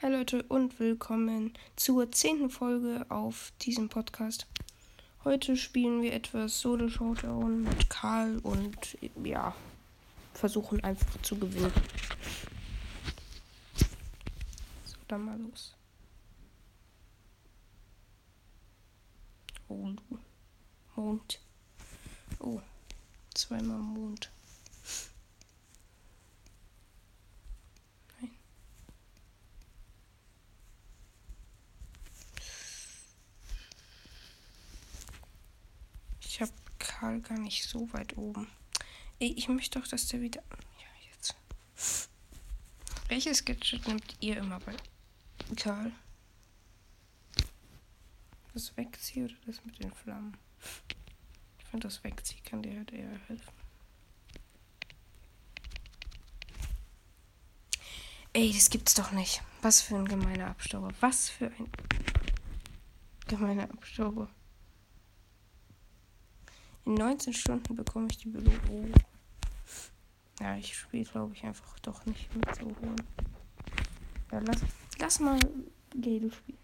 Hi Leute und willkommen zur zehnten Folge auf diesem Podcast. Heute spielen wir etwas Solo Showdown mit Karl und ja, versuchen einfach zu gewinnen. So, dann mal los. Oh, Mond. Oh, zweimal Mond. Karl gar nicht so weit oben. Ich möchte doch, dass der wieder. Ja, jetzt. Welches Gadget nimmt ihr immer bei Karl? Das Wegziehen oder das mit den Flammen? Ich finde, das Wegziehen kann dir halt eher helfen. Ey, das gibt's doch nicht. Was für ein gemeiner Abstauber. Was für ein gemeiner Abstauber. In 19 Stunden bekomme ich die Belohnung. Ja, ich spiele, glaube ich, einfach doch nicht mit so hohen. Ja, lass, lass mal Gale spielen.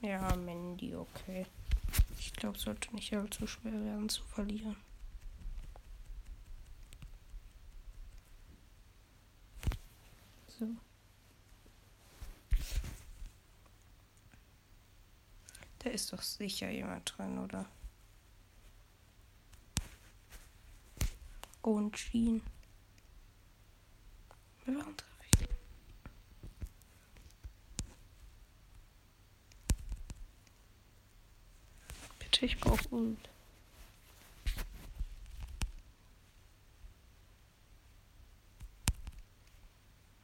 Ja, Mandy, okay. Ich glaube, es sollte nicht allzu schwer werden zu verlieren. So. Da ist doch sicher jemand drin, oder? Und Jean. Warum treffe ich? Bitte, ich brauche Ult.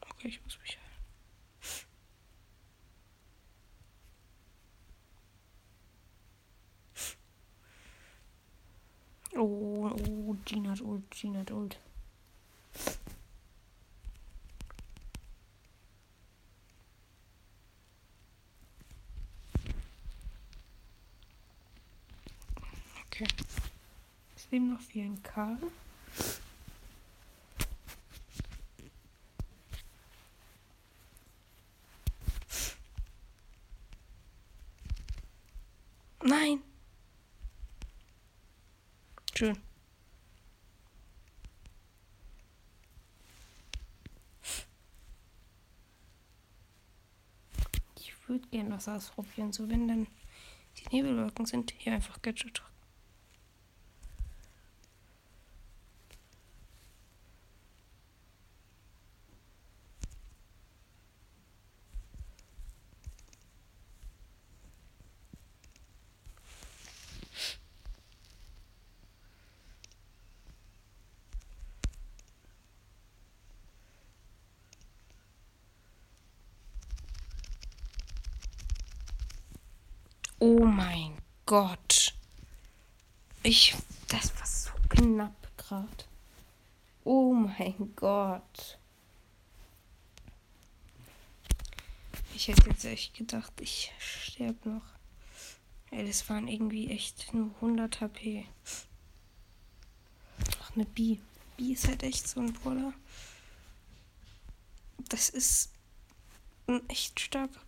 Okay, ich muss mich. Oh, Gina hat Ult, Gina hat Ult. Okay. Es leben noch vier in Karl. Nein. Schön. Ich würde gerne was ausprobieren, so wenn dann die Nebelwolken sind, hier einfach Gadget Oh mein Gott. Ich. Das war so knapp gerade. Oh mein Gott. Ich hätte jetzt echt gedacht, ich sterbe noch. Ey, das waren irgendwie echt nur 100 HP. Ach, eine B. B ist halt echt so ein Brawler. Das ist ein echt starker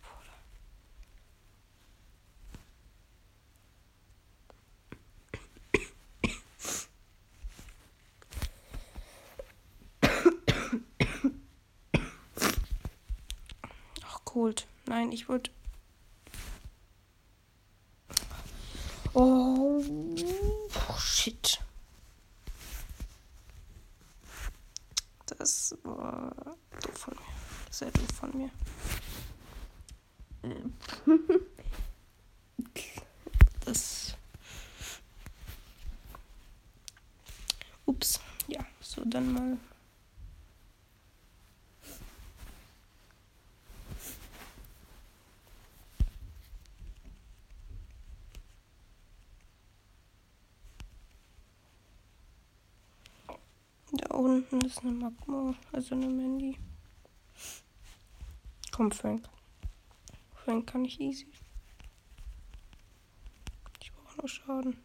geholt. Nein, ich wollte. Oh, shit. Das war doof von mir. Sehr doof von mir. das. Ups. Ja, so dann mal ist eine Magma, also eine Mandy. Komm, Frank. Frank kann ich easy. Ich brauche nur Schaden.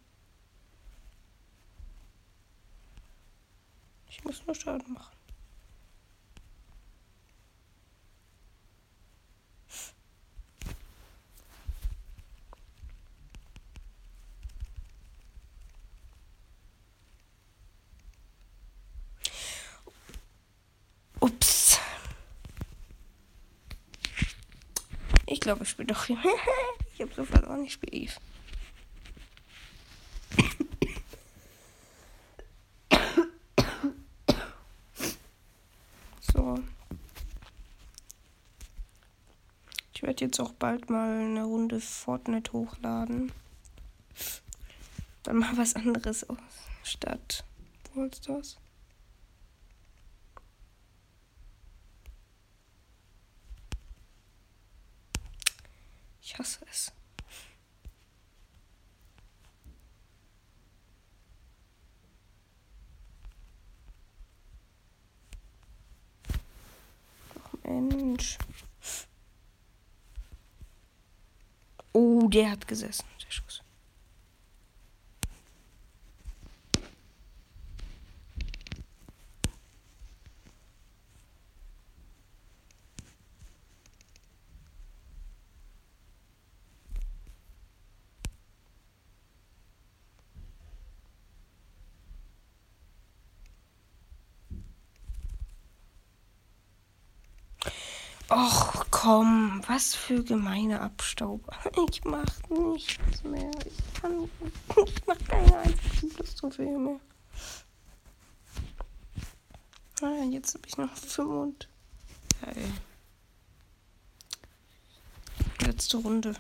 Ich muss nur Schaden machen. Ich glaube, ich spiele doch. ich habe so verloren, ich spiele Eve. So. Ich werde jetzt auch bald mal eine Runde Fortnite hochladen. Dann mal was anderes aus statt Wallstars. Ich hasse es. Mensch. Oh, der hat gesessen. Der Schuss. Och, komm, was für gemeine Abstauber. Ich mach nichts mehr. Ich kann. Ich mach keine einzige Lusttrophäe mehr. Ah, jetzt habe ich noch 5 und. Hey. Letzte Runde.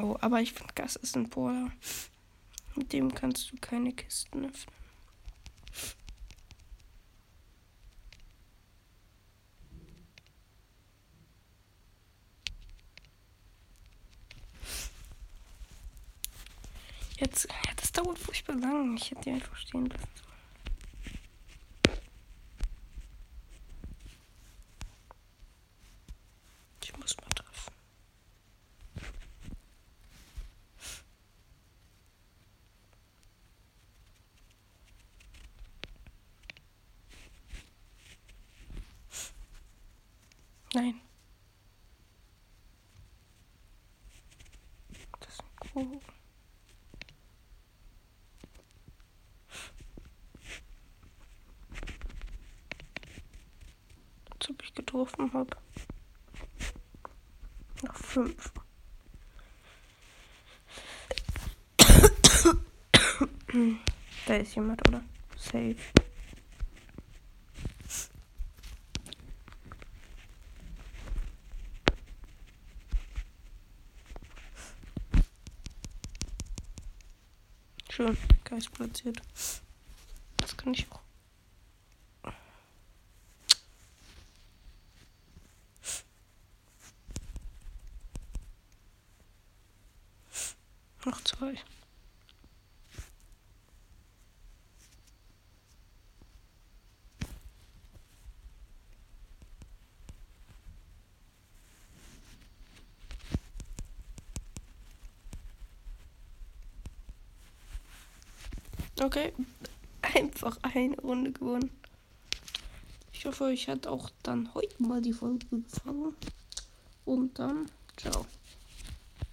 Oh, aber ich finde, Gas ist ein Brawler. Mit dem kannst du keine Kisten öffnen. Jetzt, ja, das dauert furchtbar lang. Ich hätte die einfach stehen lassen sollen. Ich muss mal treffen. Nein. Das ist ein Kuh. Als ich getroffen habe. Noch fünf. da ist jemand, oder? Safe. Schön, Geist platziert. Das kann ich auch. Noch zwei. Okay, einfach eine Runde gewonnen. Ich hoffe, euch hat auch dann heute mal die Folge gefallen. Und dann, ciao.